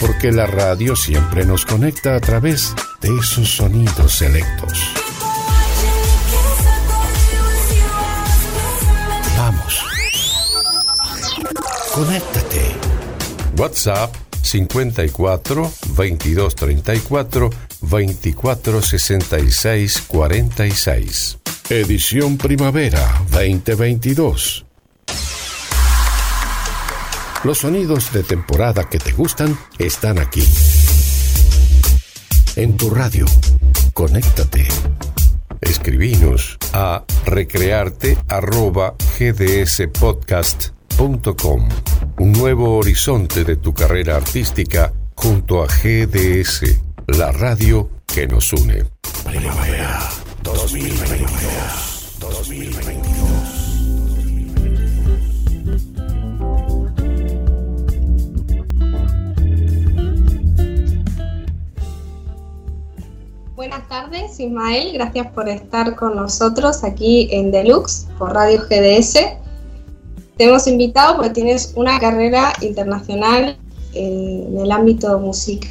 porque la radio siempre nos conecta a través de esos sonidos selectos. Vamos. Conéctate. WhatsApp 54 22 34 24 66 46. Edición Primavera 2022. Los sonidos de temporada que te gustan están aquí. En tu radio. Conéctate. Escribinos a recrearte.gdspodcast.com. Un nuevo horizonte de tu carrera artística junto a GDS, la radio que nos une. Primavera 2022. 2022. Buenas tardes, Ismael. Gracias por estar con nosotros aquí en Deluxe por Radio GDS. Te hemos invitado porque tienes una carrera internacional en el ámbito de música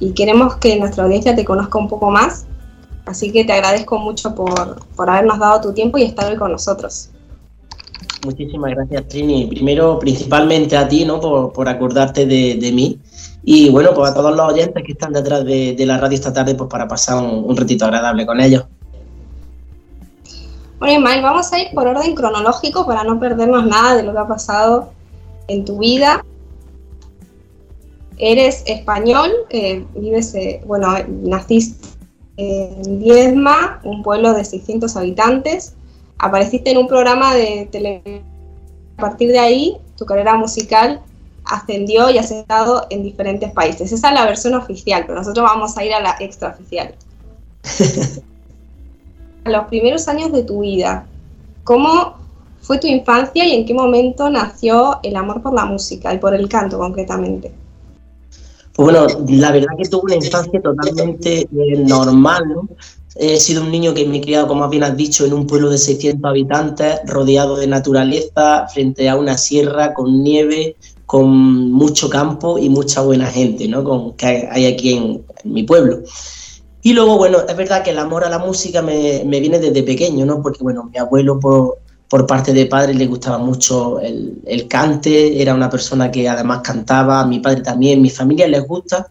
y queremos que nuestra audiencia te conozca un poco más. Así que te agradezco mucho por, habernos dado tu tiempo y estar hoy con nosotros. Muchísimas gracias, Trini. Primero, principalmente a ti, ¿no? Por, acordarte de, de mí y bueno, pues a todos los oyentes que están detrás de, la radio esta tarde, pues para pasar un, ratito agradable con ellos. Bueno, Ismael, vamos a ir por orden cronológico para no perdernos nada de lo que ha pasado en tu vida. Eres español, eh, vives, eh, bueno, naciste en Viedma, un pueblo de 600 habitantes. Apareciste en un programa de televisión. A partir de ahí, tu carrera musical ascendió y has estado en diferentes países. Esa es la versión oficial, pero nosotros vamos a ir a la extraoficial. los primeros años de tu vida, ¿cómo fue tu infancia y en qué momento nació el amor por la música y por el canto concretamente? Bueno, la verdad que tuve una infancia totalmente eh, normal, ¿no? He sido un niño que me he criado, como bien has dicho, en un pueblo de 600 habitantes, rodeado de naturaleza, frente a una sierra con nieve, con mucho campo y mucha buena gente, ¿no? Con, que hay aquí en, mi pueblo. Y luego, bueno, es verdad que el amor a la música me, viene desde pequeño, ¿no? Porque, bueno, mi abuelo por, por parte de padre le gustaba mucho el, el, cante, era una persona que además cantaba, a mi padre también, mi familia les gusta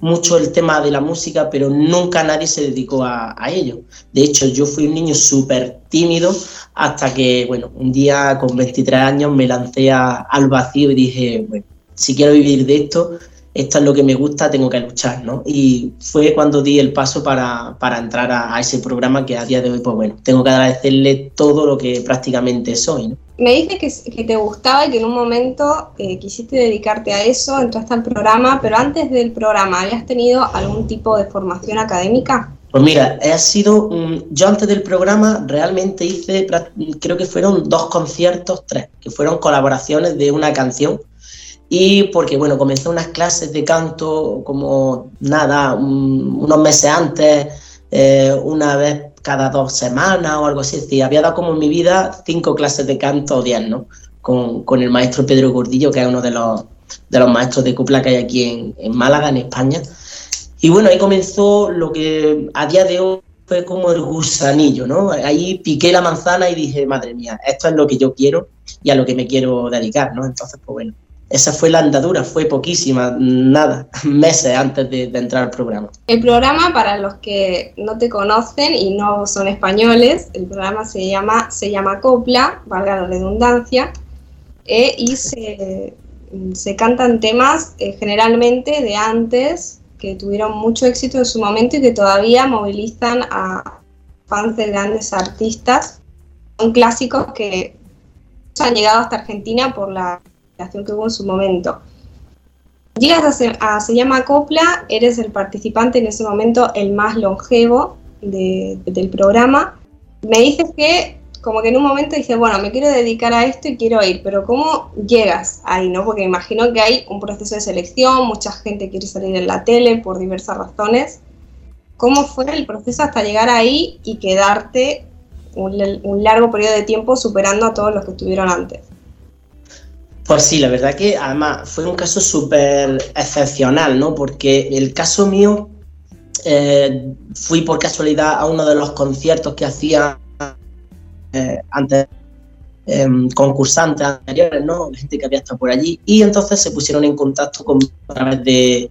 mucho el tema de la música, pero nunca nadie se dedicó a, ello. De hecho, yo fui un niño súper tímido hasta que, bueno, un día con 23 años me lancé al vacío y dije, bueno, si quiero vivir de esto, esto es lo que me gusta, tengo que luchar, ¿no? Y fue cuando di el paso para, entrar a, ese programa que a día de hoy, pues bueno, tengo que agradecerle todo lo que prácticamente soy, ¿no? Me dices que, te gustaba y que en un momento eh, quisiste dedicarte a eso, entraste al programa, pero antes del programa, ¿habías tenido algún tipo de formación académica? Pues mira, ha sido, yo antes del programa realmente hice, creo que fueron dos conciertos, tres, que fueron colaboraciones de una canción y porque, bueno, comencé unas clases de canto como nada, unos meses antes, eh, una vez cada dos semanas o algo así. Es había dado como en mi vida cinco clases de canto o diez, ¿no? Con, con, el maestro Pedro Gordillo, que es uno de los, de los maestros de cupla que hay aquí en, en Málaga, en España. Y bueno, ahí comenzó lo que a día de hoy fue como el gusanillo, ¿no? Ahí piqué la manzana y dije, madre mía, esto es lo que yo quiero y a lo que me quiero dedicar, ¿no? Entonces, pues bueno, esa fue la andadura, fue poquísima, nada, meses antes de, entrar al programa. El programa, para los que no te conocen y no son españoles, el programa se llama, se llama Copla, valga la redundancia, eh, y se, cantan temas eh, generalmente de antes, que tuvieron mucho éxito en su momento y que todavía movilizan a fans de grandes artistas. Son clásicos que han llegado hasta Argentina por la que hubo en su momento. Llegas a, Se llama Copla, eres el participante en ese momento el más longevo del programa. Me dices que como que en un momento dije, bueno, me quiero dedicar a esto y quiero ir, pero ¿cómo llegas ahí, no? Porque imagino que hay un proceso de selección, mucha gente quiere salir en la tele por diversas razones. ¿Cómo fue el proceso hasta llegar ahí y quedarte un largo periodo de tiempo superando a todos los que estuvieron antes? Pues sí, la verdad que además fue un caso súper excepcional, ¿no? Porque el caso mío, eh, fui por casualidad a uno de los conciertos que hacía eh, antes em, concursantes anteriores, ¿no? Gente que había estado por allí, y entonces se pusieron en contacto conmigo a través de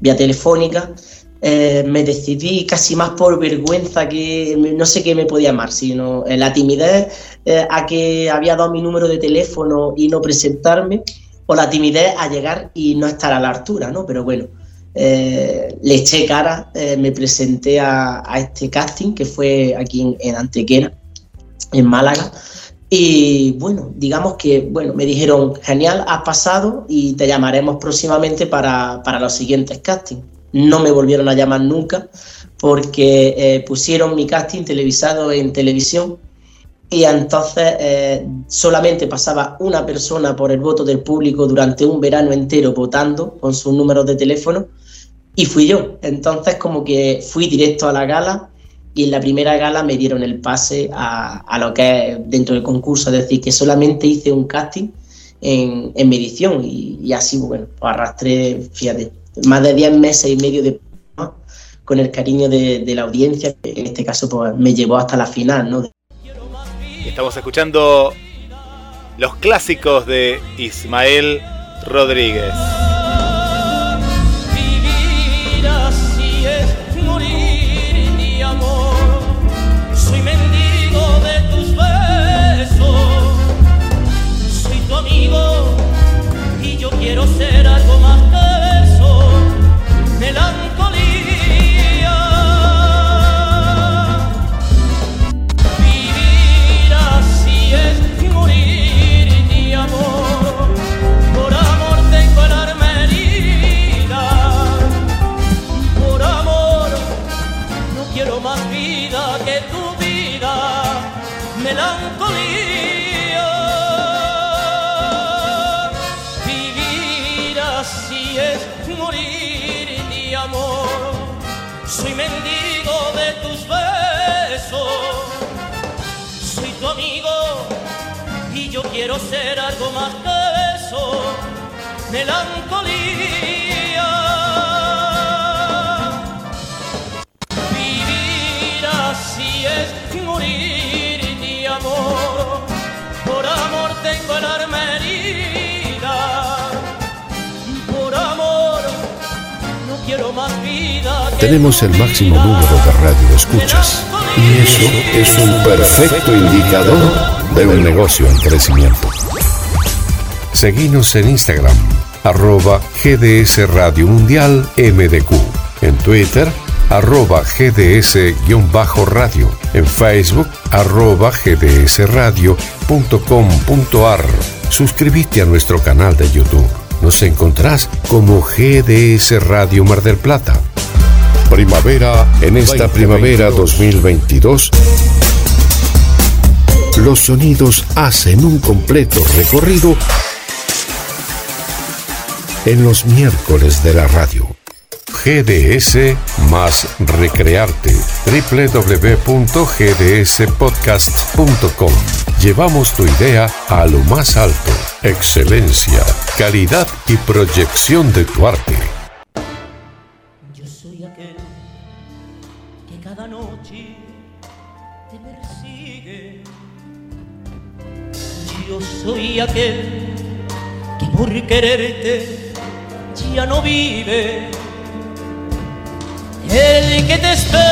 vía telefónica eh, me decidí casi más por vergüenza que no sé qué me podía llamar, sino eh, la timidez eh, a que había dado mi número de teléfono y no presentarme, o la timidez a llegar y no estar a la altura, ¿no? Pero bueno, le eché cara, me presenté a, este casting que fue aquí en, en, Antequera, en Málaga. Y bueno, digamos que bueno, me dijeron, genial, has pasado y te llamaremos próximamente para, para los siguientes castings no me volvieron a llamar nunca porque eh, pusieron mi casting televisado en televisión y entonces eh, solamente pasaba una persona por el voto del público durante un verano entero votando con sus números de teléfono y fui yo. Entonces como que fui directo a la gala y en la primera gala me dieron el pase a, lo que es dentro del concurso, es decir, que solamente hice un casting en, en medición y, así, bueno, pues arrastré, fíjate, más de 10 meses y medio de con el cariño de, la audiencia, que en este caso pues, me llevó hasta la final. ¿no? Estamos escuchando los clásicos de Ismael Rodríguez. Melancolía. Vivir así es morir de amor, por amor tengo el arma herida, por amor no quiero más vida. Tenemos el máximo número de radio escuchas y eso es un perfecto indicador de un negocio en crecimiento. Seguimos en Instagram, arroba GDS Radio Mundial MDQ. En Twitter, arroba GDS-radio. En Facebook, arroba gdsradio.com.ar. Suscríbete a nuestro canal de YouTube. Nos encontrás como GDS Radio Mar del Plata. Primavera, en esta primavera 2022 los sonidos hacen un completo recorrido en los miércoles de la radio. GDS más recrearte. www.gdspodcast.com. Llevamos tu idea a lo más alto. Excelencia, calidad y proyección de tu arte. soy aquel que por quererte ya no vive. El que te espera,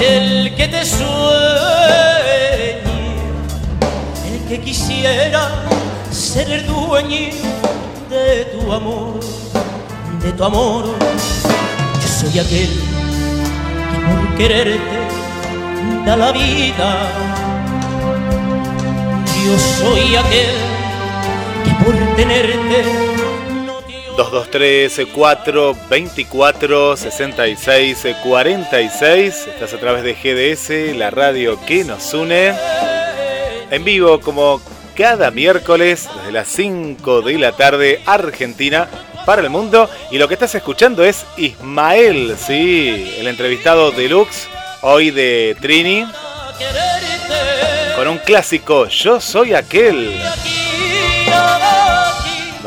el que te sueña, el que quisiera ser el dueño de tu amor, de tu amor. Yo soy aquel que por quererte da la vida yo soy aquel que por tenerte 223 4 24 66 46 Estás a través de GDS, la radio que nos une. En vivo como cada miércoles desde las 5 de la tarde Argentina para el mundo y lo que estás escuchando es Ismael, sí, el entrevistado deluxe hoy de Trini con un clásico, Yo soy aquel.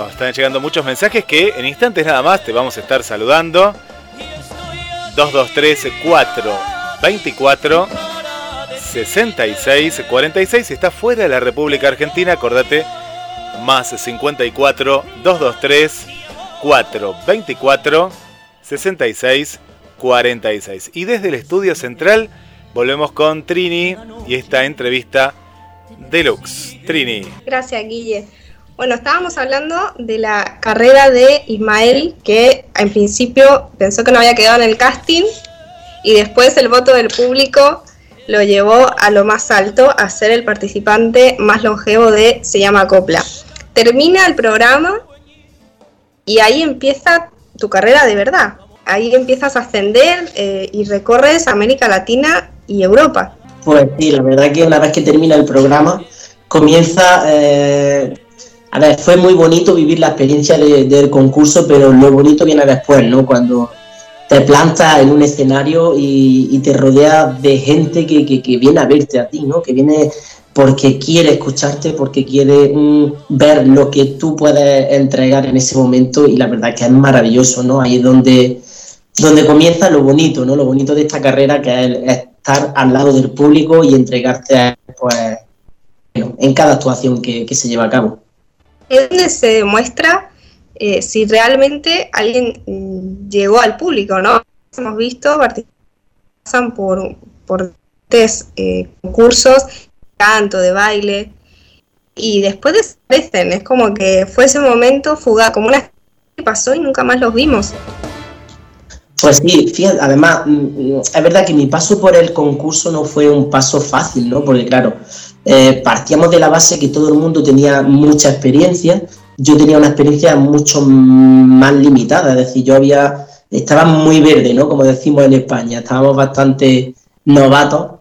Nos están llegando muchos mensajes que en instantes nada más te vamos a estar saludando. 223 4 24 66 46 si está fuera de la República Argentina, acordate más 54 223 4 24 66 46. Y desde el estudio central volvemos con Trini y esta entrevista deluxe. Trini. Gracias, Guille. Bueno, estábamos hablando de la carrera de Ismael, que en principio pensó que no había quedado en el casting y después el voto del público lo llevó a lo más alto, a ser el participante más longevo de Se llama Copla. Termina el programa y ahí empieza tu carrera de verdad. Ahí empiezas a ascender eh, y recorres América Latina y Europa. Pues sí, la verdad que una vez que termina el programa, comienza eh, a ver, fue muy bonito vivir la experiencia del concurso, pero lo bonito viene después, ¿no? Cuando te plantas en un escenario y, te rodeas de gente que, viene a verte a ti, ¿no? Que viene porque quiere escucharte, porque quiere mm, ver lo que tú puedes entregar en ese momento y la verdad que es maravilloso, ¿no? Ahí es donde, donde comienza lo bonito, ¿no? Lo bonito de esta carrera que es estar al lado del público y entregarte, pues, en cada actuación que se lleva a cabo es donde se demuestra eh, si realmente alguien mm, llegó al público, ¿no? Hemos visto pasan por, por test, eh, concursos, canto, de baile, y después desaparecen, es como que fue ese momento fugaz, como una que pasó y nunca más los vimos. Pues sí, fíjate, además, mm, mm, es verdad que mi paso por el concurso no fue un paso fácil, ¿no? Porque claro, eh, partíamos de la base que todo el mundo tenía mucha experiencia, yo tenía una experiencia mucho más limitada, es decir, yo había, estaba muy verde, ¿no? Como decimos en España, estábamos bastante novatos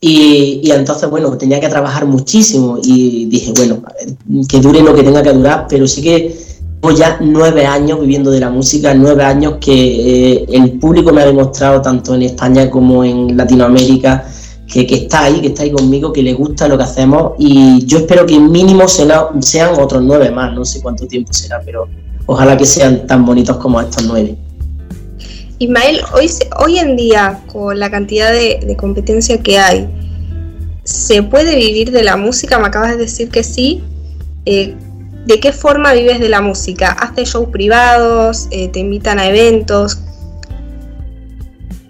y, y, entonces, bueno, tenía que trabajar muchísimo y dije, bueno, que dure lo que tenga que durar, pero sí que llevo ya nueve años viviendo de la música, nueve años que eh, el público me ha demostrado tanto en España como en Latinoamérica que, está ahí, que está ahí conmigo, que le gusta lo que hacemos y yo espero que mínimo sean otros nueve más, no sé cuánto tiempo será, pero ojalá que sean tan bonitos como estos nueve. Ismael, hoy, hoy en día, con la cantidad de, competencia que hay, ¿se puede vivir de la música? Me acabas de decir que sí. Eh, ¿De qué forma vives de la música? ¿Haces shows privados? Eh, ¿Te invitan a eventos?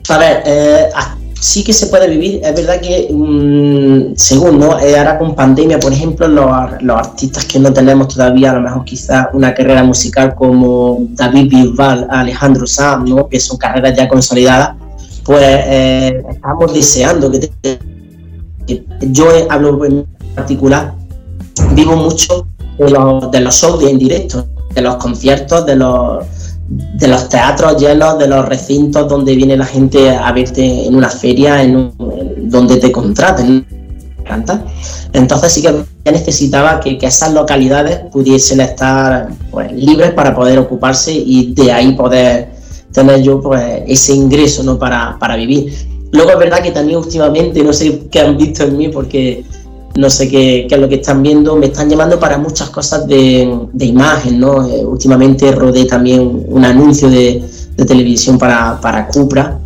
A ver, eh, sí que se puede vivir. Es verdad que, mm, según, ¿no? Eh, ahora con pandemia, por ejemplo, los, artistas que no tenemos todavía, a lo mejor quizás una carrera musical como David Bisbal, Alejandro Sam, ¿no? Que son carreras ya consolidadas, pues eh, estamos deseando que, yo hablo en particular, vivo mucho de los, de los shows en directo, de los conciertos, de los de los teatros llenos, de los recintos donde viene la gente a verte en una feria, en, donde te contraten. Entonces sí que necesitaba que, esas localidades pudiesen estar pues, libres para poder ocuparse y de ahí poder tener yo pues, ese ingreso ¿no? para, para vivir. Luego es verdad que también últimamente, no sé qué han visto en mí, porque no sé qué, es lo que están viendo, me están llamando para muchas cosas de, imagen, ¿no? Eh, últimamente rodé también un anuncio de, televisión para, para Cupra,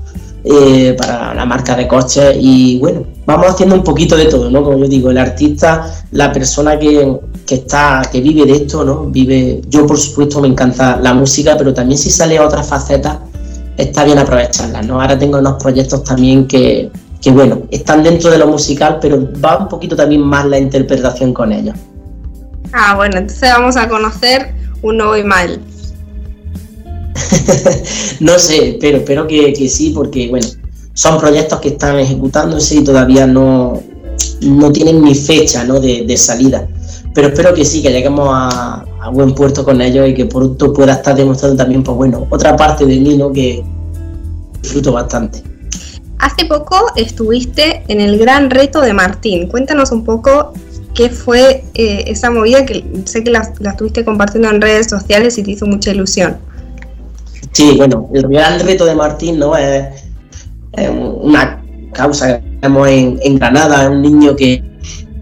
eh, para la marca de coches y bueno, vamos haciendo un poquito de todo, ¿no? Como yo digo, el artista, la persona que, está, que vive de esto, ¿no? Vive, yo por supuesto me encanta la música, pero también si sale a otras facetas, está bien aprovecharlas, ¿no? Ahora tengo unos proyectos también que, que bueno, están dentro de lo musical, pero va un poquito también más la interpretación con ellos. Ah, bueno, entonces vamos a conocer un nuevo Imael. no sé, pero espero que, sí, porque bueno, son proyectos que están ejecutándose y todavía no, no tienen ni fecha ¿no? de, salida. Pero espero que sí, que lleguemos a, buen puerto con ellos y que pronto pueda estar demostrando también, pues bueno, otra parte de mí, ¿no? Que disfruto bastante. Hace poco estuviste en el gran reto de Martín. Cuéntanos un poco qué fue eh, esa movida que sé que la, estuviste compartiendo en redes sociales y te hizo mucha ilusión. Sí, bueno, el gran reto de Martín no es, una causa que tenemos en, Granada, un niño que,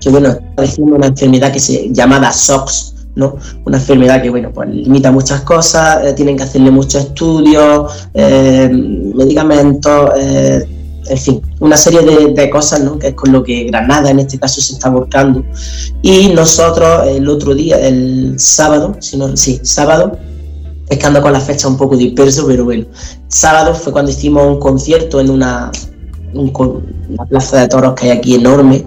bueno, padeciendo una enfermedad que se llamada SOX, ¿no? Una enfermedad que, bueno, pues limita muchas cosas, eh, tienen que hacerle muchos estudios, eh, medicamentos, eh, en fin, una serie de, cosas, ¿no? Que es con lo que Granada en este caso se está volcando. Y nosotros el otro día, el sábado, si no, sí, sábado, es que ando con la fecha un poco disperso, pero bueno, sábado fue cuando hicimos un concierto en una, una plaza de toros que hay aquí enorme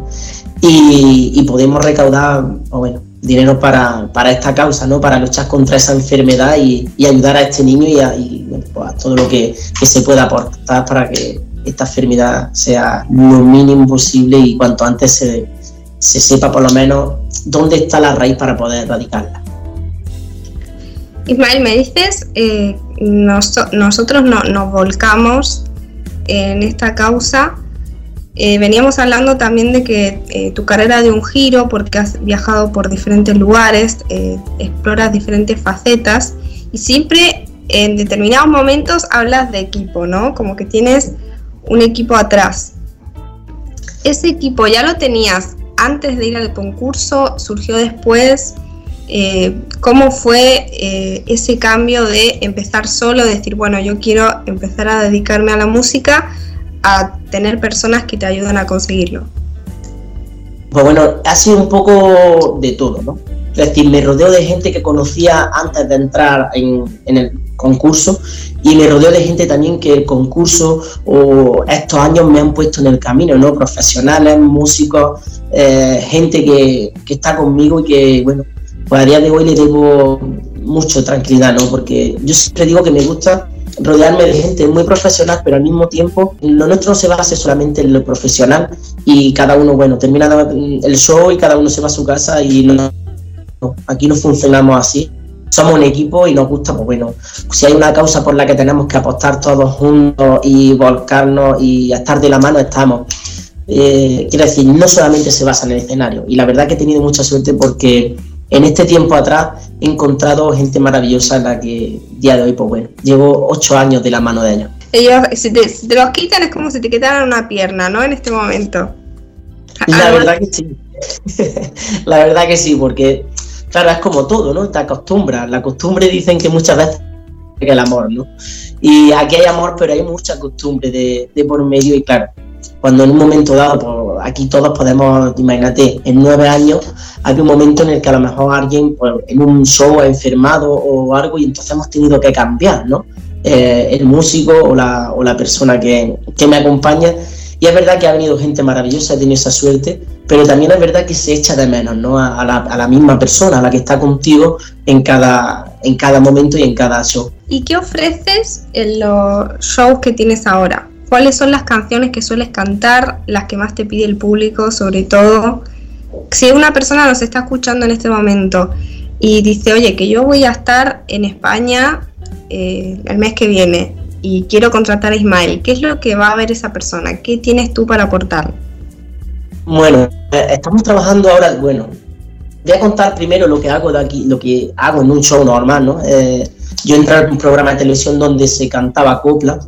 y, podemos recaudar, bueno, dinero para, esta causa, ¿no? Para luchar contra esa enfermedad y, ayudar a este niño y a, pues, todo lo que, se pueda aportar para que esta enfermedad sea lo mínimo posible y cuanto antes se, sepa por lo menos dónde está la raíz para poder erradicarla. Ismael, me dices, eh, nosotros nos volcamos en esta causa eh, veníamos hablando también de que eh, tu carrera de un giro porque has viajado por diferentes lugares, eh, exploras diferentes facetas y siempre en determinados momentos hablas de equipo, ¿no? Como que tienes un equipo atrás. ¿Ese equipo ya lo tenías antes de ir al concurso? ¿Surgió después? ¿Cómo fue ese cambio de empezar solo, decir, bueno, yo quiero empezar a dedicarme a la música? a tener personas que te ayudan a conseguirlo? Pues bueno, ha sido un poco de todo, ¿no? Es decir, me rodeo de gente que conocía antes de entrar en, el concurso y me rodeo de gente también que el concurso o estos años me han puesto en el camino, ¿no? Profesionales, músicos, eh, gente que, que, está conmigo y que, bueno, pues a día de hoy le debo mucho tranquilidad, ¿no? Porque yo siempre digo que me gusta rodearme de gente muy profesional, pero al mismo tiempo lo nuestro no se basa solamente en lo profesional y cada uno, bueno, termina el show y cada uno se va a su casa y no, aquí no funcionamos así. Somos un equipo y nos gusta, pues bueno, si hay una causa por la que tenemos que apostar todos juntos y volcarnos y estar de la mano, estamos. Eh, quiero decir, no solamente se basa en el escenario. Y la verdad que he tenido mucha suerte porque en este tiempo atrás he encontrado gente maravillosa en la que día de hoy, pues bueno, llevo ocho años de la mano de ellos. Ellos, si te, los quitan es como si te quitaran una pierna, ¿no? En este momento. La verdad que sí. la verdad que sí, porque, claro, es como todo, ¿no? Te acostumbras. La costumbre dicen que muchas veces es el amor, ¿no? Y aquí hay amor, pero hay mucha costumbre de, de por medio y claro, cuando en un momento dado, pues aquí todos podemos, imagínate, en nueve años hay un momento en el que a lo mejor alguien pues, en un show ha enfermado o algo y entonces hemos tenido que cambiar, ¿no? Eh, el músico o la, o la persona que, que, me acompaña. Y es verdad que ha venido gente maravillosa, he tenido esa suerte, pero también es verdad que se echa de menos ¿no? a, la, a la misma persona, a la que está contigo en cada, en cada momento y en cada show. ¿Y qué ofreces en los shows que tienes ahora? ¿Cuáles son las canciones que sueles cantar, las que más te pide el público, sobre todo? Si una persona nos está escuchando en este momento y dice, oye, que yo voy a estar en España eh, el mes que viene y quiero contratar a Ismael, ¿qué es lo que va a ver esa persona? ¿Qué tienes tú para aportar? Bueno, eh, estamos trabajando ahora, bueno, voy a contar primero lo que hago de aquí, lo que hago en un show normal, ¿no? Eh, yo entré en un programa de televisión donde se cantaba copla,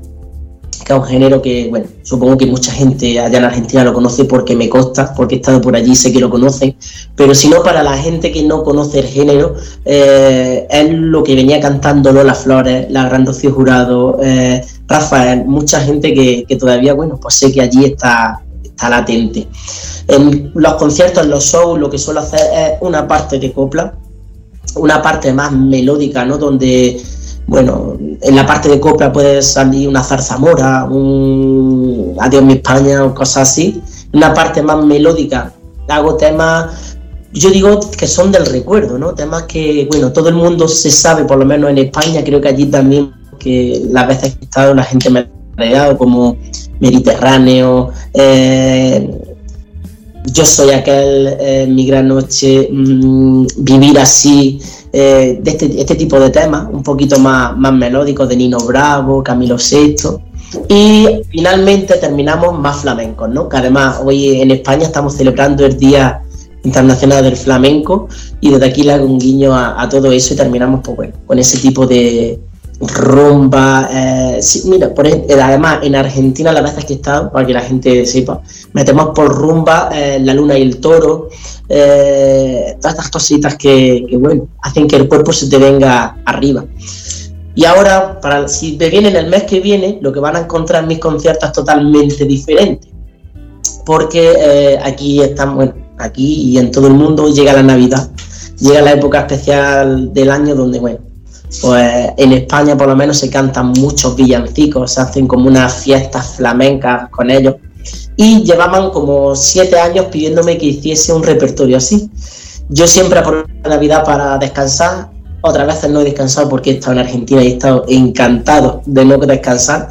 que es un género que, bueno, supongo que mucha gente allá en Argentina lo conoce porque me consta, porque he estado por allí, sé que lo conocen, pero si no, para la gente que no conoce el género, eh, es lo que venía cantando Lola Flores, la Gran Rocío Jurado, eh, Rafael, mucha gente que, todavía, bueno, pues sé que allí está, está latente. En los conciertos, en los shows, lo que suelo hacer es una parte de copla, una parte más melódica, ¿no? Donde bueno, en la parte de copla puede salir una zarzamora, un Adiós mi España o cosas así. Una parte más melódica, hago temas, yo digo que son del recuerdo, ¿no? Temas que, bueno, todo el mundo se sabe, por lo menos en España, creo que allí también, que las veces que he estado la gente me ha regalado como Mediterráneo, eh, yo soy aquel, eh, mi gran noche, mm, vivir así, eh, de este, este, tipo de temas, un poquito más, más melódicos de Nino Bravo, Camilo VI. Y finalmente terminamos más flamencos, ¿no? Que además hoy en España estamos celebrando el Día Internacional del Flamenco y desde aquí le hago un guiño a, todo eso y terminamos pues, con ese tipo de, rumba. Eh, mira, por además en Argentina las veces que he estado, para que la gente sepa, metemos por rumba eh, la luna y el toro, eh, todas estas cositas que, bueno, hacen que el cuerpo se te venga arriba. Y ahora, para si me vienen el mes que viene, lo que van a encontrar en mis conciertos es totalmente diferente. Porque aquí están, bueno, aquí y en todo el mundo llega la Navidad, llega la época especial del año donde, bueno, pues en España por lo menos se cantan muchos villancicos, se hacen como unas fiestas flamencas con ellos. Y llevaban como siete años pidiéndome que hiciese un repertorio así. Yo siempre aprovecho la Navidad para descansar, otras veces no he descansado porque he estado en Argentina y he estado encantado de no descansar,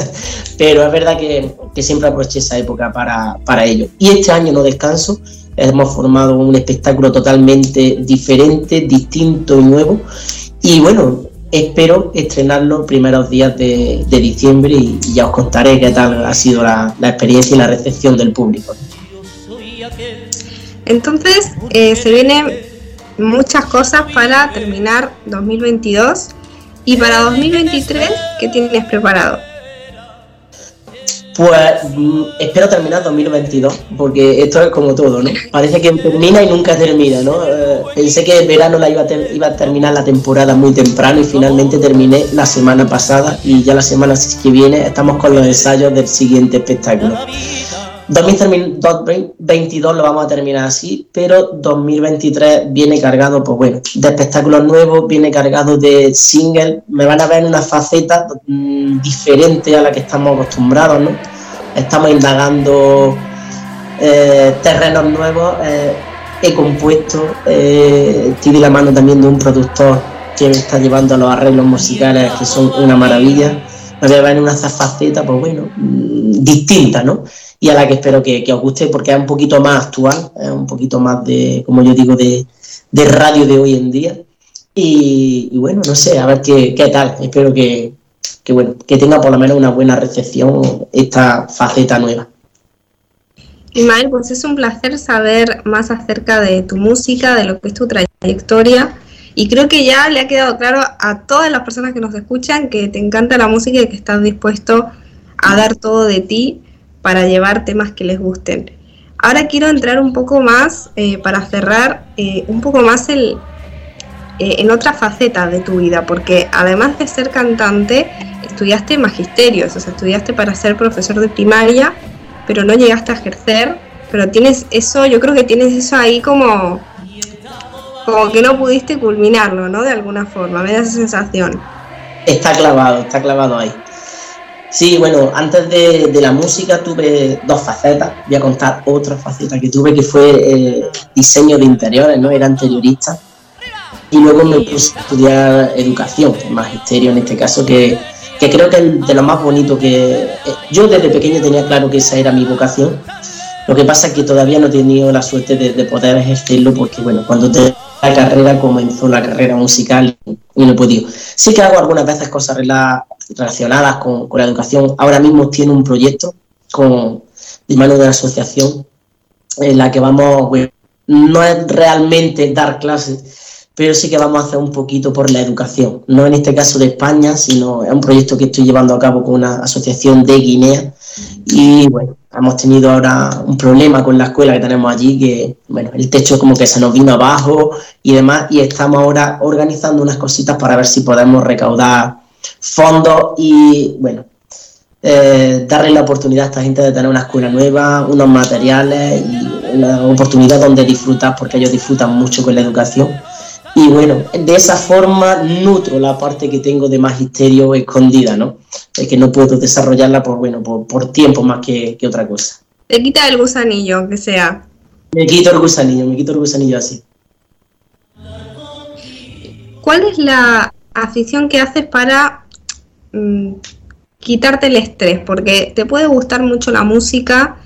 pero es verdad que, siempre aproveché esa época para, para ello. Y este año no descanso, hemos formado un espectáculo totalmente diferente, distinto y nuevo y bueno, espero estrenarlo primeros días de, diciembre y, ya os contaré qué tal ha sido la, experiencia y la recepción del público. Entonces, eh, se vienen muchas cosas para terminar 2022 y para 2023, ¿qué tienes preparado? Pues mm, espero terminar 2022, porque esto es como todo, ¿no? Parece que termina y nunca termina, ¿no? Eh, pensé que en verano la iba a, iba a terminar la temporada muy temprano y finalmente terminé la semana pasada y ya la semana que viene estamos con los ensayos del siguiente espectáculo. 2022 lo vamos a terminar así, pero 2023 viene cargado, pues bueno, de espectáculos nuevos, viene cargado de singles, me van a ver en una faceta mm, diferente a la que estamos acostumbrados, ¿no? Estamos indagando eh, terrenos nuevos, eh, he compuesto, eh, la mano también de un productor que me está llevando los arreglos musicales que son una maravilla, voy a ver en una faceta, pues bueno, mm, distinta, ¿no? y a la que espero que, os guste porque es un poquito más actual, es un poquito más de, como yo digo, de, radio de hoy en día. Y, bueno, no sé, a ver qué, tal. Espero que, bueno, que tenga por lo menos una buena recepción esta faceta nueva. Ismael, pues es un placer saber más acerca de tu música, de lo que es tu trayectoria. Y creo que ya le ha quedado claro a todas las personas que nos escuchan que te encanta la música y que estás dispuesto a dar todo de ti para llevar temas que les gusten. Ahora quiero entrar un poco más, eh, para cerrar, eh, un poco más el, eh, en otra faceta de tu vida, porque además de ser cantante, estudiaste magisterio, o sea, estudiaste para ser profesor de primaria, pero no llegaste a ejercer, pero tienes eso, yo creo que tienes eso ahí como, como que no pudiste culminarlo, ¿no? De alguna forma, me da esa sensación. Está clavado, está clavado ahí. Sí, bueno, antes de, la música tuve dos facetas. Voy a contar otra faceta que tuve, que fue eh, diseño de interiores, ¿no? Era anteriorista. Y luego me puse a estudiar educación, magisterio en este caso, que, creo que es de lo más bonito que... Eh, yo desde pequeño tenía claro que esa era mi vocación. Lo que pasa es que todavía no he tenido la suerte de, poder ejercerlo porque, bueno, cuando te la carrera comenzó la carrera musical y no he podido. Sí que hago algunas veces cosas relacionadas con, la educación. Ahora mismo tiene un proyecto con, de mano de la asociación en la que vamos, no es realmente dar clases, pero sí que vamos a hacer un poquito por la educación. No en este caso de España, sino es un proyecto que estoy llevando a cabo con una asociación de Guinea. Y bueno, hemos tenido ahora un problema con la escuela que tenemos allí, que bueno, el techo como que se nos vino abajo y demás, y estamos ahora organizando unas cositas para ver si podemos recaudar fondos y bueno, eh, darle la oportunidad a esta gente de tener una escuela nueva, unos materiales y una oportunidad donde disfrutar, porque ellos disfrutan mucho con la educación. Y bueno, de esa forma nutro la parte que tengo de magisterio escondida, ¿no? Es que no puedo desarrollarla por, bueno, por, tiempo más que, otra cosa. Te quita el gusanillo, aunque sea. Me quito el gusanillo, me quito el gusanillo así. ¿Cuál es la afición que haces para mm, quitarte el estrés? Porque te puede gustar mucho la música,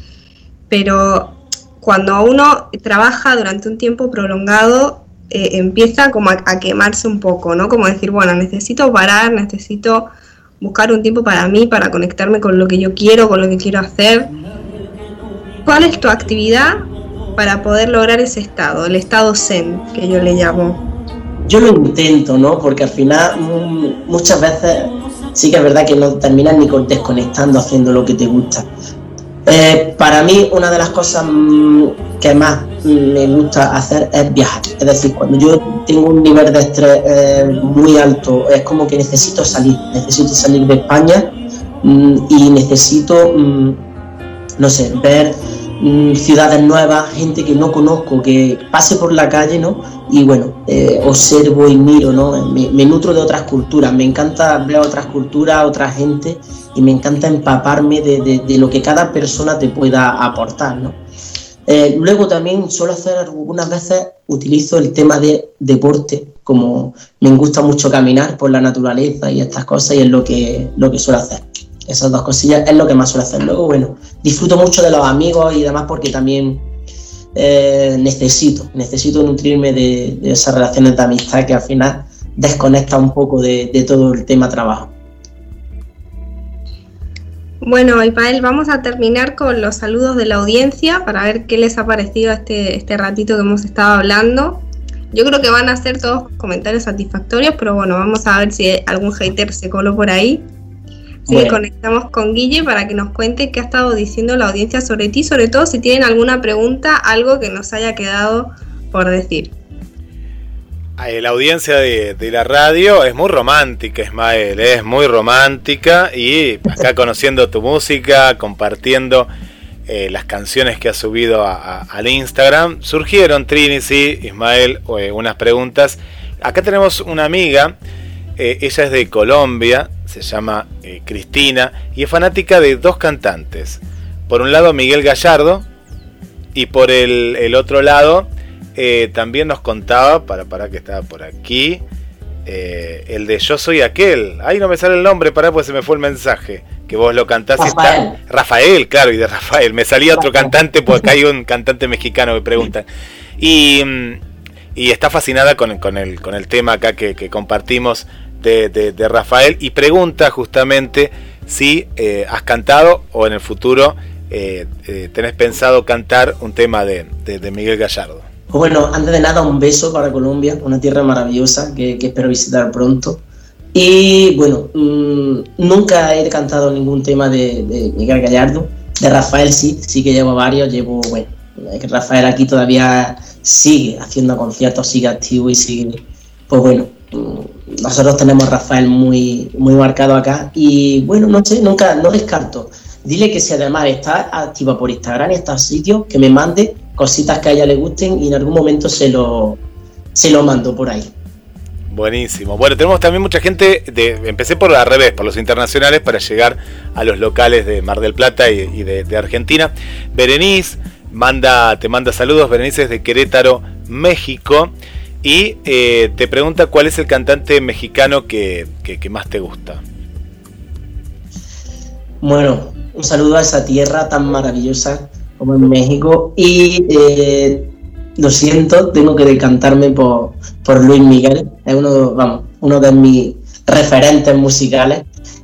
pero cuando uno trabaja durante un tiempo prolongado, eh, empieza como a, quemarse un poco, ¿no? Como decir, bueno, necesito parar, necesito buscar un tiempo para mí, para conectarme con lo que yo quiero, con lo que quiero hacer. ¿Cuál es tu actividad para poder lograr ese estado, el estado zen que yo le llamo? yo lo intento, ¿no? Porque al final mm, muchas veces sí que es verdad que no terminas ni desconectando haciendo lo que te gusta. Eh, para mí una de las cosas mm, que más me gusta hacer es viajar. Es decir, cuando yo tengo un nivel de estrés eh, muy alto, es como que necesito salir, necesito salir de España mm, y necesito, no sé, ver Mm, ciudades nuevas, gente que no conozco, que pase por la calle, ¿no? Y bueno, eh, observo y miro, ¿no? Me, nutro de otras culturas, me encanta ver otras culturas, otra gente, y me encanta empaparme de, lo que cada persona te pueda aportar, ¿no? Eh, luego también suelo hacer algunas veces, utilizo el tema de deporte, como me gusta mucho caminar por la naturaleza y estas cosas, y es lo que, lo que suelo hacer esas dos cosillas es lo que más suelo hacer. Luego, bueno, disfruto mucho de los amigos y demás porque también eh, necesito, necesito nutrirme de, esas relaciones de amistad que al final desconecta un poco de, todo el tema trabajo. Bueno, Ismael, vamos a terminar con los saludos de la audiencia para ver qué les ha parecido este, este ratito que hemos estado hablando. Yo creo que van a ser todos comentarios satisfactorios, pero bueno, vamos a ver si algún hater se coló por ahí. Sí, conectamos con Guille para que nos cuente qué ha estado diciendo la audiencia sobre ti, sobre todo si tienen alguna pregunta, algo que nos haya quedado por decir. La audiencia de, la radio es muy romántica, Ismael, es muy romántica y acá conociendo tu música, compartiendo eh, las canciones que has subido al Instagram, surgieron Trini, sí, Ismael, eh, unas preguntas. Acá tenemos una amiga, eh, ella es de Colombia, se llama eh, Cristina y es fanática de dos cantantes. Por un lado Miguel Gallardo y por el, otro lado eh, también nos contaba, para, para que estaba por aquí, eh, el de Yo Soy Aquel. Ahí no me sale el nombre, para pues se me fue el mensaje. Que vos lo cantás Rafael. está. Rafael, claro, y de Rafael. Me salía otro cantante, porque acá hay un cantante mexicano que preguntan. Y, y está fascinada con, con, el, con el tema acá que, que compartimos de, Rafael y pregunta justamente si eh, has cantado o en el futuro eh, tenés pensado cantar un tema de, Miguel Gallardo. Pues bueno, antes de nada, un beso para Colombia, una tierra maravillosa que, espero visitar pronto. Y bueno, mm, nunca he cantado ningún tema de, Miguel Gallardo. De Rafael sí, sí que llevo varios. Llevo, bueno, Rafael aquí todavía sigue haciendo conciertos, sigue activo y sigue, pues bueno, nosotros tenemos a Rafael muy, muy marcado acá y bueno, no sé, nunca, no descarto. Dile que si además está activa por Instagram y estos sitios, que me mande cositas que a ella le gusten y en algún momento se lo, se lo mando por ahí. Buenísimo. Bueno, tenemos también mucha gente, de, empecé por al revés, por los internacionales, para llegar a los locales de Mar del Plata y, de, de, Argentina. Berenice manda, te manda saludos, Berenice es de Querétaro, México. Y eh, te pregunta cuál es el cantante mexicano que, más te gusta. Bueno, un saludo a esa tierra tan maravillosa como en México. Y eh, lo siento, tengo que decantarme por, por Luis Miguel. Es uno, vamos, uno de mis referentes musicales.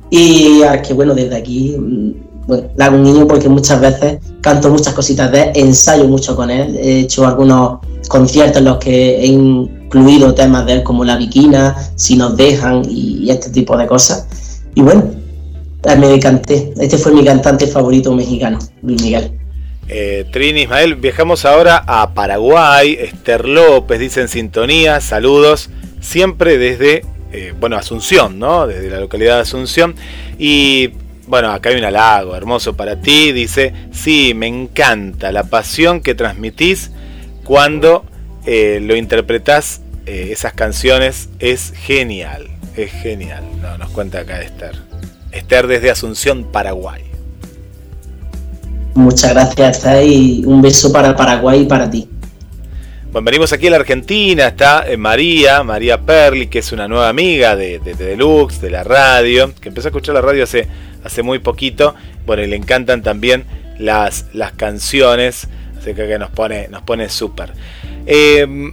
Y a que, bueno, desde aquí mm, bueno, le hago un niño porque muchas veces canto muchas cositas de él, ensayo mucho con él, he hecho algunos conciertos en los que he incluido temas de él como La Viquina, Si nos dejan y, este tipo de cosas. Y bueno, me decanté. Este fue mi cantante favorito mexicano, Luis Miguel. Eh, Trini Ismael, viajamos ahora a Paraguay. Esther López dice en sintonía, saludos, siempre desde, eh, bueno, Asunción, ¿no? Desde la localidad de Asunción. Y bueno, acá hay un halago hermoso para ti. Dice, sí, me encanta la pasión que transmitís cuando eh, lo interpretás, esas canciones, es genial. Es genial. No, nos cuenta acá Esther. Esther desde Asunción, Paraguay. Muchas gracias, y un beso para Paraguay y para ti. Bueno, venimos aquí a la Argentina, está eh, María, María Perli, que es una nueva amiga de, de, de, Deluxe, de la radio, que empezó a escuchar la radio hace, hace muy poquito. Bueno, y le encantan también las, las canciones Así que nos pone nos pone súper. Em,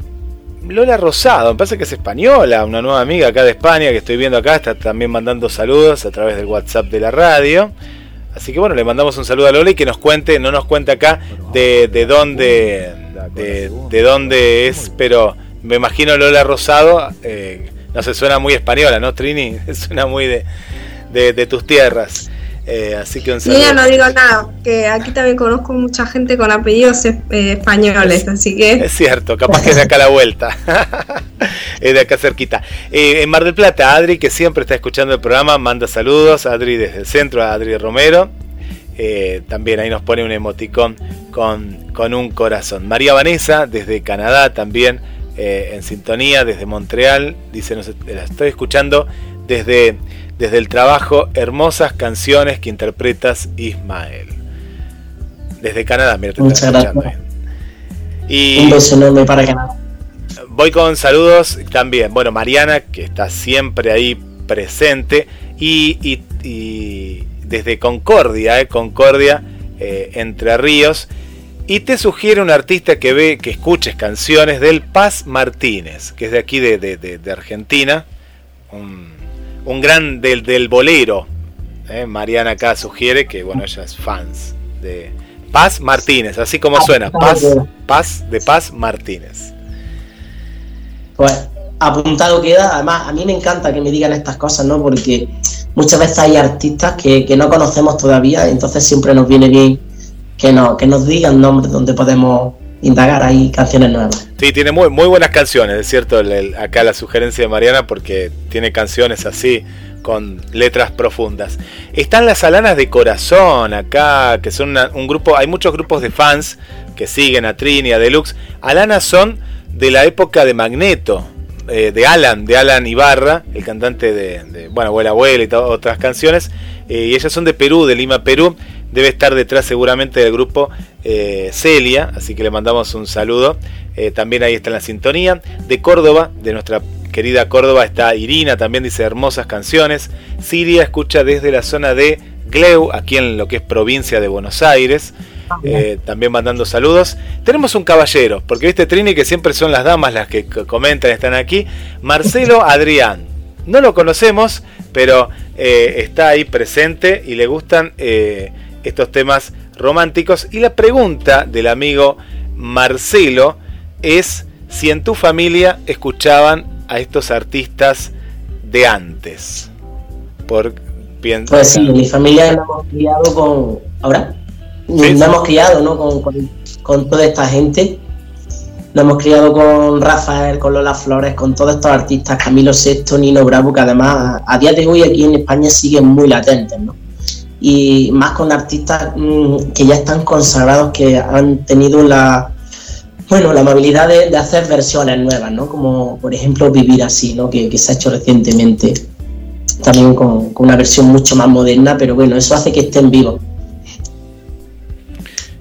Lola Rosado, me parece que es española, una nueva amiga acá de España que estoy viendo acá, está también mandando saludos a través del WhatsApp de la radio. Así que bueno, le mandamos un saludo a Lola y que nos cuente, no nos cuente acá de, de dónde de, dónde es, pero me imagino Lola Rosado, eh, no se suena muy española, ¿no, Trini? Suena muy de, de, tus tierras. Eh, así que un saludo. ya no digo nada, que aquí también conozco mucha gente con apellidos eh, españoles, así que... Es cierto, capaz que es de acá la vuelta, es de acá cerquita. en Mar del Plata, Adri, que siempre está escuchando el programa, manda saludos, Adri desde el centro, Adri Romero, también ahí nos pone un emoticón con, con un corazón. María Vanessa, desde Canadá también, eh, en sintonía desde Montreal. Dice, la estoy escuchando desde, desde el trabajo Hermosas canciones que interpretas Ismael. Desde Canadá, mira, te Muchas gracias. Y Un beso enorme para Canadá. Voy con saludos también. Bueno, Mariana, que está siempre ahí presente. Y, desde Concordia, eh, Concordia, eh, Entre Ríos y te sugiere un artista que ve, que escuches canciones del Paz Martínez, que es de aquí de, Argentina, un, gran del, del bolero. ¿eh? Mariana acá sugiere que, bueno, ella es fans de Paz Martínez, así como suena, Paz, Paz de Paz Martínez. Pues apuntado queda, además a mí me encanta que me digan estas cosas, ¿no? Porque muchas veces hay artistas que, que no conocemos todavía, entonces siempre nos viene bien que, no, que nos digan nombres donde podemos indagar ahí canciones nuevas. Sí, tiene muy, muy buenas canciones, es cierto, acá la sugerencia de Mariana, porque tiene canciones así, con letras profundas. Están las Alanas de Corazón acá, que son un grupo, hay muchos grupos de fans que siguen a Trini, a Deluxe. Alanas son de la época de Magneto, eh, de Alan, de Alan Ibarra, el cantante de, bueno, Abuela Abuela y otras canciones. Eh, y ellas son de Perú, de Lima, Perú debe estar detrás seguramente del grupo eh, Celia, así que le mandamos un saludo. Eh, también ahí está en la sintonía. De Córdoba, de nuestra querida Córdoba, está Irina, también dice hermosas canciones. Siria escucha desde la zona de Gleu, aquí en lo que es provincia de Buenos Aires. Eh, también mandando saludos. Tenemos un caballero, porque viste Trini que siempre son las damas las que comentan, están aquí. Marcelo Adrián. No lo conocemos, pero está ahí presente y le gustan estos temas románticos. Y la pregunta del amigo Marcelo es si en tu familia escuchaban a estos artistas de antes. Por, pues sí, en mi familia nos hemos criado con... ¿Ahora? Nos hemos criado ¿no? Con, toda esta gente. Nos hemos criado con Rafael, con Lola Flores, con todos estos artistas, Camilo VI, Nino Bravo, que además a día de hoy aquí en España siguen muy latentes, ¿no? Y más con artistas mm, que ya están consagrados, que han tenido la, bueno, la amabilidad de, hacer versiones nuevas, ¿no? Como por ejemplo Vivir así, ¿no? Que, se ha hecho recientemente, también con, una versión mucho más moderna, pero bueno, eso hace que estén vivos.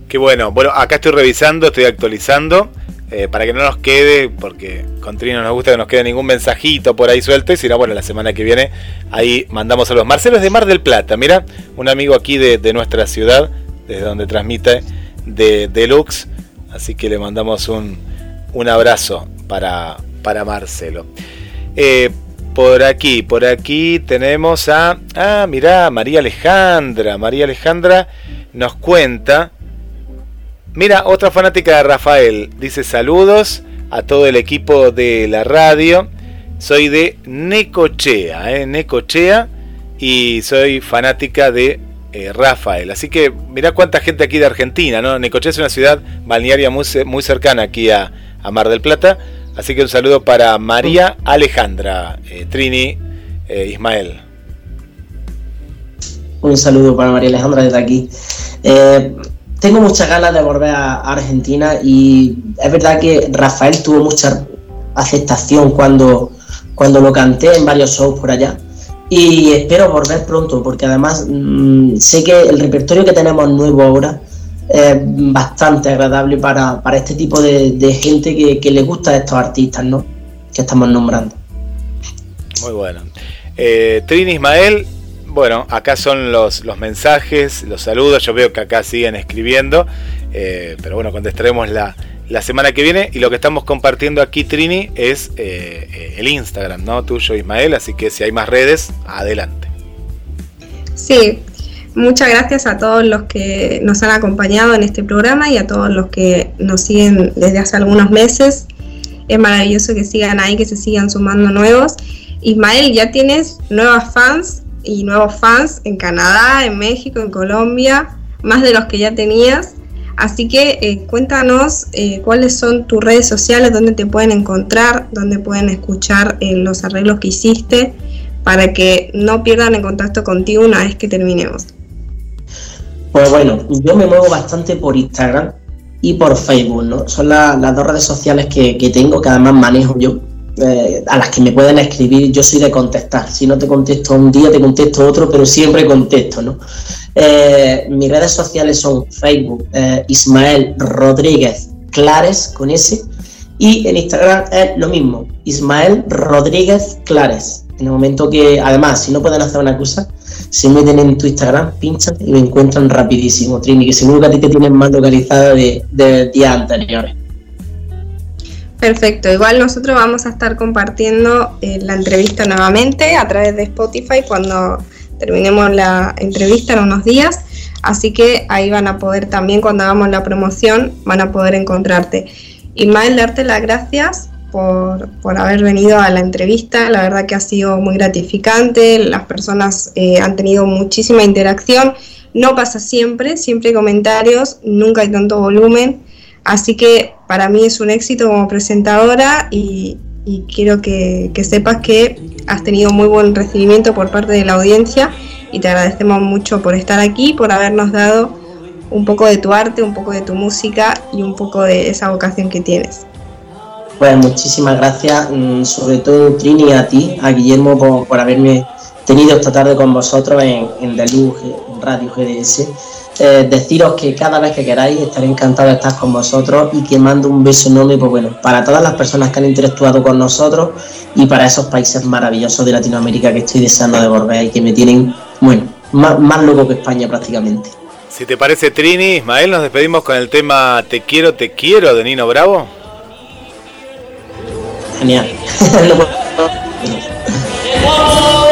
Qué bueno. Bueno, acá estoy revisando, estoy actualizando. Eh, para que no nos quede, porque con Trino no nos gusta que nos quede ningún mensajito por ahí suelto, y si no, bueno, la semana que viene ahí mandamos a los Marcelo es de Mar del Plata, mira, un amigo aquí de, nuestra ciudad, desde donde transmite de Deluxe, así que le mandamos un, abrazo para, para Marcelo. Eh, por aquí, por aquí tenemos a. Ah, mirá, María Alejandra. María Alejandra nos cuenta Mira, otra fanática de Rafael dice saludos a todo el equipo de la radio. Soy de Necochea, ¿eh? Necochea, y soy fanática de eh, Rafael. Así que mira cuánta gente aquí de Argentina, ¿no? Necochea es una ciudad balnearia muy, muy cercana aquí a, Mar del Plata. Así que un saludo para María Alejandra, eh, Trini, Ismael. Un saludo para María Alejandra desde aquí tengo muchas ganas de volver a Argentina y es verdad que Rafael tuvo mucha aceptación cuando, cuando lo canté en varios shows por allá y espero volver pronto porque además mm, sé que el repertorio que tenemos nuevo ahora es bastante agradable para, este tipo de, gente que, que, le gusta a estos artistas ¿no? que estamos nombrando. Muy bueno. Eh, Trini Ismael, bueno, acá son los, los mensajes, los saludos. Yo veo que acá siguen escribiendo. Eh, pero bueno, contestaremos la, la semana que viene. Y lo que estamos compartiendo aquí, Trini, es eh, el Instagram, ¿no? Tuyo, Ismael. Así que si hay más redes, adelante. Sí, muchas gracias a todos los que nos han acompañado en este programa y a todos los que nos siguen desde hace algunos meses. Es maravilloso que sigan ahí, que se sigan sumando nuevos. Ismael, ya tienes nuevas fans y nuevos fans en Canadá, en México, en Colombia, más de los que ya tenías. Así que eh, cuéntanos eh, cuáles son tus redes sociales, dónde te pueden encontrar, dónde pueden escuchar eh, los arreglos que hiciste, para que no pierdan el contacto contigo una vez que terminemos. Pues bueno, yo me muevo bastante por Instagram y por Facebook, ¿no? Son las dos redes sociales que, que tengo, que además manejo yo eh, a las que me pueden escribir, yo soy de contestar. Si no te contesto un día, te contesto otro, pero siempre contesto, ¿no? Eh, mis redes sociales son Facebook, eh, Ismael Rodríguez Clares, con S, y en Instagram es lo mismo, Ismael Rodríguez Clares. En el momento que, además, si no pueden hacer una cosa, se meten en tu Instagram, pinchan y me encuentran rapidísimo, Trini, que seguro que a ti te tienen más localizada de, de días anteriores. Perfecto, igual nosotros vamos a estar compartiendo eh, la entrevista nuevamente a través de Spotify cuando terminemos la entrevista en unos días, así que ahí van a poder también cuando hagamos la promoción, van a poder encontrarte. Ismael, darte las gracias por, haber venido a la entrevista, la verdad que ha sido muy gratificante, las personas eh, han tenido muchísima interacción, no pasa siempre, siempre hay comentarios, nunca hay tanto volumen. Así que para mí es un éxito como presentadora y, quiero que, sepas que has tenido muy buen recibimiento por parte de la audiencia y te agradecemos mucho por estar aquí, por habernos dado un poco de tu arte, un poco de tu música y un poco de esa vocación que tienes. Pues muchísimas gracias, mm, sobre todo Trini, a ti, a Guillermo por, haberme tenido esta tarde con vosotros en, en en Radio GDS eh, deciros que cada vez que queráis estaré encantado de estar con vosotros y que mando un beso enorme pues bueno, para todas las personas que han interactuado con nosotros y para esos países maravillosos de Latinoamérica que estoy deseando de volver y que me tienen, bueno, más, más loco que España prácticamente. Si te parece Trini, Ismael, nos despedimos con el tema Te quiero, te quiero de Nino Bravo. Genial.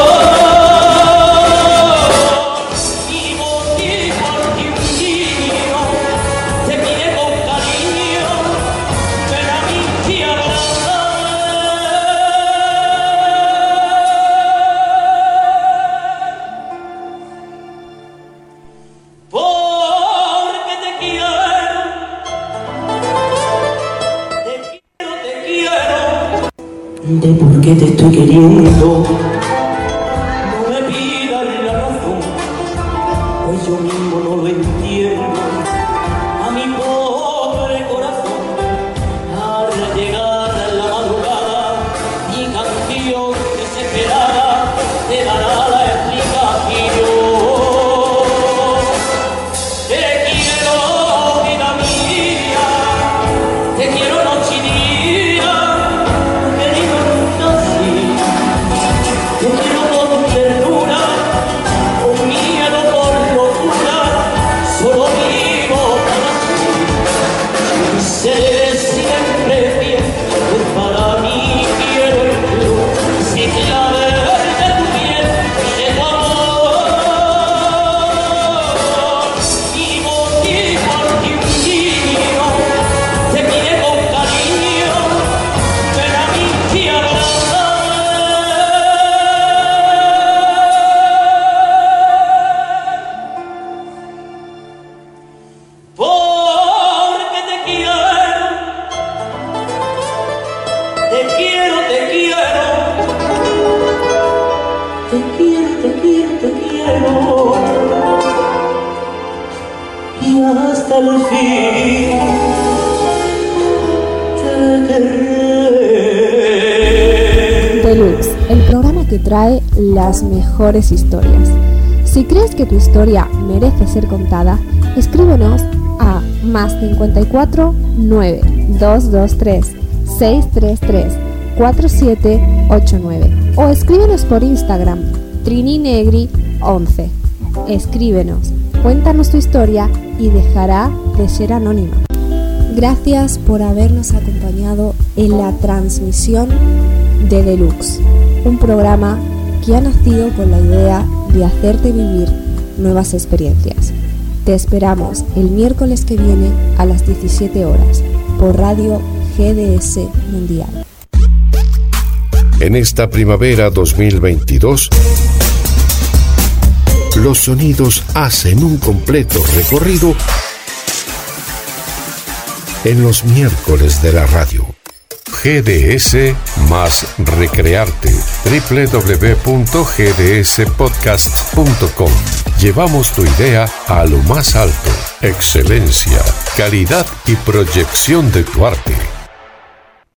de por qué te estoy queriendo. Las mejores historias. Si crees que tu historia merece ser contada, escríbenos a más 54 9 223 633 4789 o escríbenos por Instagram trininegri 11. Escríbenos, cuéntanos tu historia y dejará de ser anónima. Gracias por habernos acompañado en la transmisión de Deluxe, un programa que ha nacido con la idea de hacerte vivir nuevas experiencias. Te esperamos el miércoles que viene a las 17 horas por Radio GDS Mundial. En esta primavera 2022, los sonidos hacen un completo recorrido en los miércoles de la radio. GDS más recrearte. www.gdspodcast.com. Llevamos tu idea a lo más alto. Excelencia, calidad y proyección de tu arte